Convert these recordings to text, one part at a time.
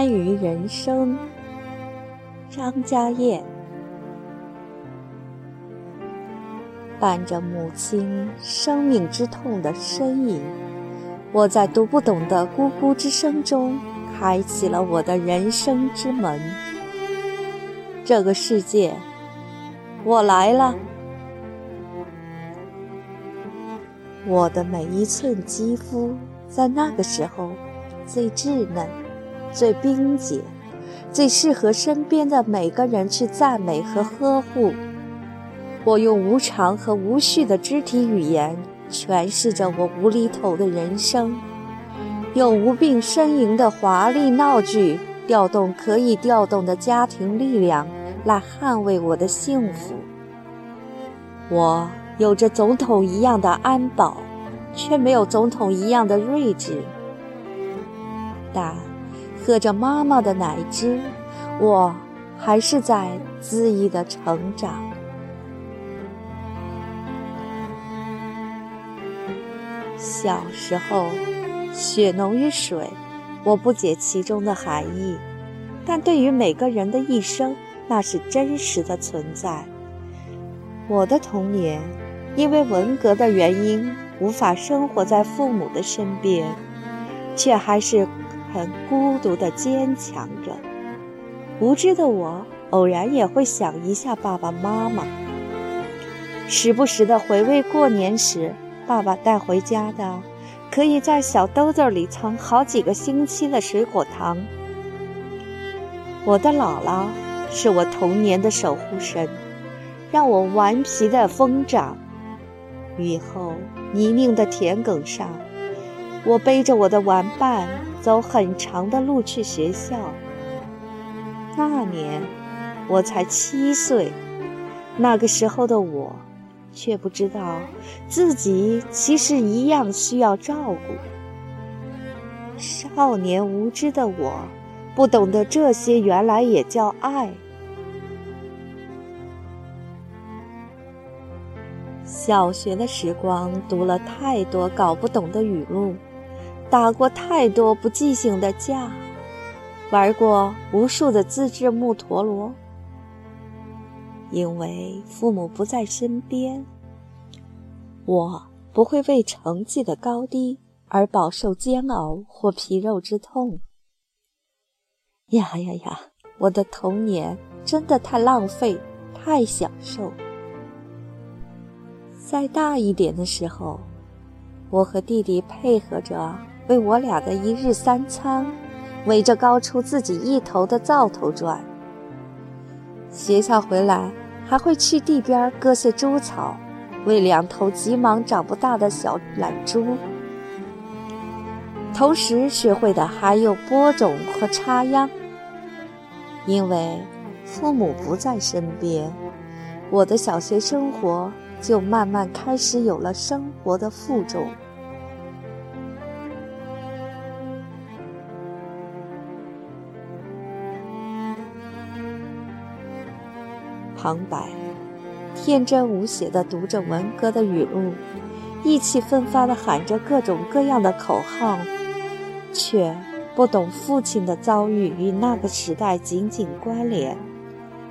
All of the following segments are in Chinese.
关于人生，张家燕。伴着母亲生命之痛的呻吟，我在读不懂的咕咕之声中，开启了我的人生之门。这个世界，我来了。我的每一寸肌肤，在那个时候最稚嫩、最冰洁、最适合身边的每个人去赞美和呵护。我用无常和无序的肢体语言诠释着我无厘头的人生，用无病呻吟的华丽闹剧调动可以调动的家庭力量来捍卫我的幸福。我。有着总统一样的安保，却没有总统一样的睿智。但喝着妈妈的奶汁，我还是在恣意的成长。小时候，血浓于水，我不解其中的含义，但对于每个人的一生，那是真实的存在。我的童年。因为文革的原因，无法生活在父母的身边，却还是很孤独地坚强着。无知的我，偶然也会想一下爸爸妈妈，时不时地回味过年时爸爸带回家的，可以在小兜子里藏好几个星期的水果糖。我的姥姥是我童年的守护神，让我顽皮的疯长。雨后泥泞的田埂上，我背着我的玩伴走很长的路去学校。那年我才七岁，那个时候的我，却不知道自己其实一样需要照顾。少年无知的我，不懂得这些原来也叫爱。小学的时光，读了太多搞不懂的语录，打过太多不记性的架，玩过无数的自制木陀螺。因为父母不在身边，我不会为成绩的高低而饱受煎熬或皮肉之痛。呀呀呀！我的童年真的太浪费，太享受。再大一点的时候，我和弟弟配合着为我俩的一日三餐，围着高出自己一头的灶头转。学校回来还会去地边割些猪草，喂两头急忙长不大的小懒猪。同时学会的还有播种和插秧。因为父母不在身边，我的小学生活。就慢慢开始有了生活的负重。旁白：天真无邪地读着文革的语录，意气奋发地喊着各种各样的口号，却不懂父亲的遭遇与那个时代紧紧关联。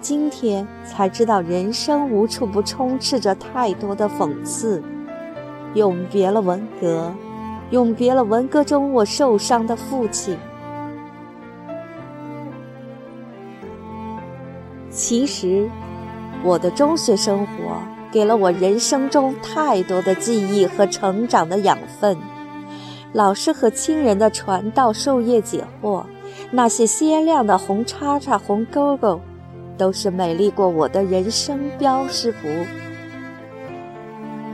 今天才知道，人生无处不充斥着太多的讽刺。永别了文革，永别了文革中我受伤的父亲。其实，我的中学生活给了我人生中太多的记忆和成长的养分。老师和亲人的传道授业解惑，那些鲜亮的红叉叉、红勾勾。都是美丽过我的人生标识符。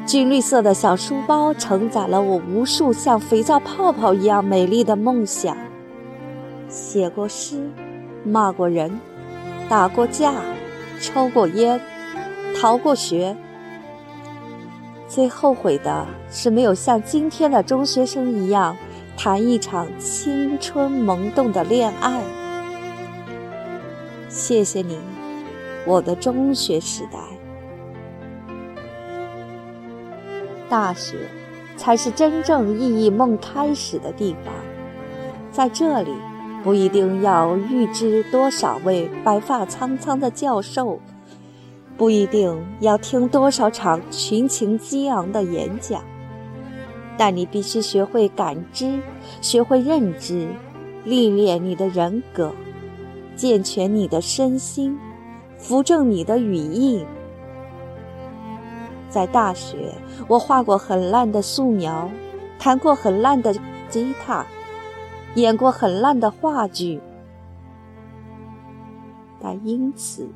军绿色的小书包承载了我无数像肥皂泡泡一样美丽的梦想。写过诗，骂过人，打过架，抽过烟，逃过学。最后悔的是没有像今天的中学生一样，谈一场青春萌动的恋爱。谢谢你。我的中学时代，大学才是真正意义梦开始的地方。在这里，不一定要预知多少位白发苍苍的教授，不一定要听多少场群情激昂的演讲，但你必须学会感知，学会认知，历练你的人格，健全你的身心，扶正你的语义。在大学，我画过很烂的素描，弹过很烂的吉他。演过很烂的话剧，但因此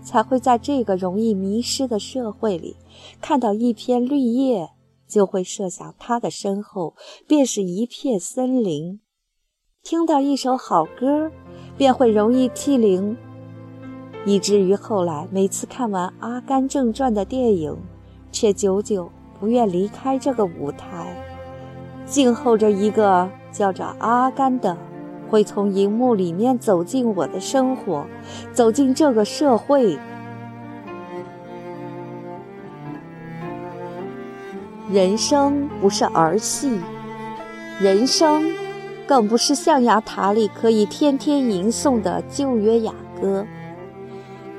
才会在这个容易迷失的社会里，看到一片绿叶，就会设想它的身后便是一片森林；听到一首好歌，便会容易涕零，以至于后来每次看完《阿甘正传》的电影，却久久不愿离开这个舞台，静候着一个。叫着阿甘的，会从荧幕里面走进我的生活，走进这个社会。人生不是儿戏，人生更不是象牙塔里可以天天吟诵的旧约雅歌。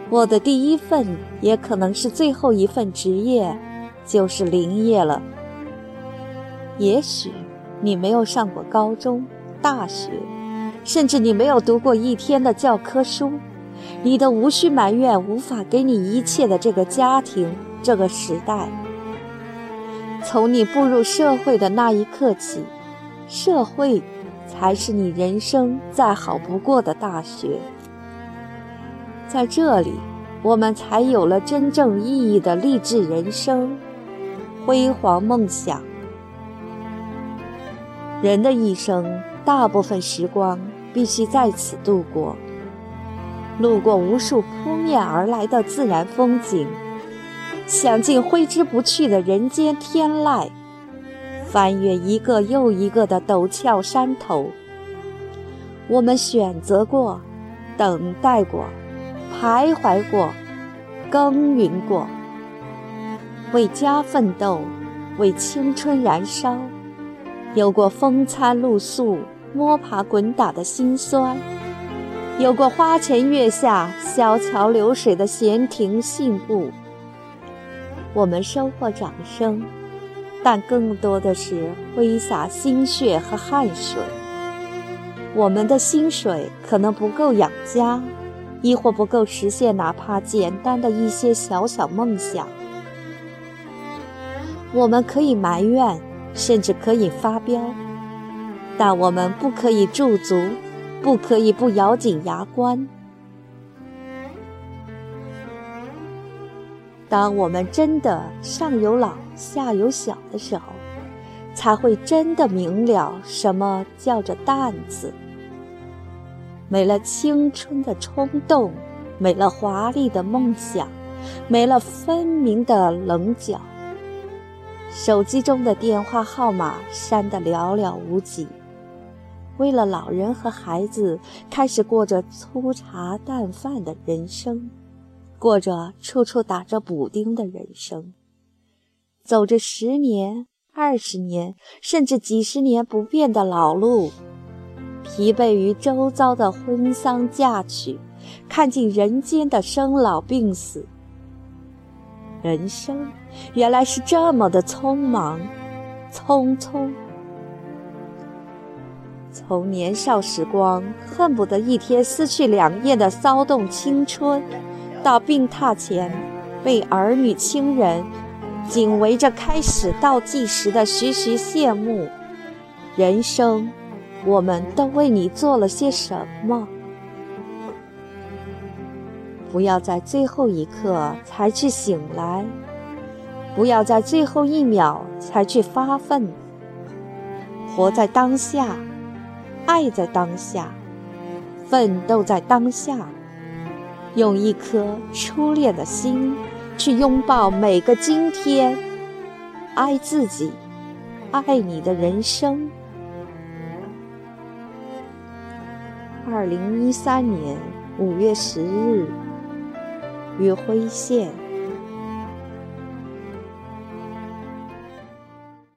我的第一份，也可能是最后一份职业，就是林业了。也许。你没有上过高中、大学，甚至你没有读过一天的教科书。你的无需埋怨无法给你一切的这个家庭、这个时代。从你步入社会的那一刻起，社会才是你人生再好不过的大学。在这里，我们才有了真正意义的励志人生、辉煌梦想。人的一生，大部分时光必须在此度过。路过无数扑面而来的自然风景，享尽挥之不去的人间天籁，翻越一个又一个的陡峭山头。我们选择过，等待过，徘徊过，耕耘过，为家奋斗，为青春燃烧。有过风餐露宿、摸爬滚打的辛酸，有过花前月下、小桥流水的闲庭信步。我们收获掌声，但更多的是挥洒心血和汗水。我们的薪水可能不够养家，亦或不够实现哪怕简单的一些小小梦想。我们可以埋怨。甚至可以发飙，但我们不可以驻足，不可以不咬紧牙关。当我们真的上有老下有小的时候，才会真的明了什么叫做担子。没了青春的冲动，没了华丽的梦想，没了分明的棱角。手机中的电话号码删得寥寥无几。为了老人和孩子，开始过着粗茶淡饭的人生，过着处处打着补丁的人生，走着十年、二十年，甚至几十年不变的老路，疲惫于周遭的婚丧嫁娶，看尽人间的生老病死。人生原来是这么的匆忙，匆匆。从年少时光恨不得一天撕去两页的骚动青春，到病榻前被儿女亲人紧围着开始倒计时的徐徐谢幕，人生，我们都为你做了些什么？不要在最后一刻才去醒来，不要在最后一秒才去发奋。活在当下，爱在当下，奋斗在当下，用一颗初恋的心去拥抱每个今天，爱自己，爱你的人生。二零一三年五月十日。与辉县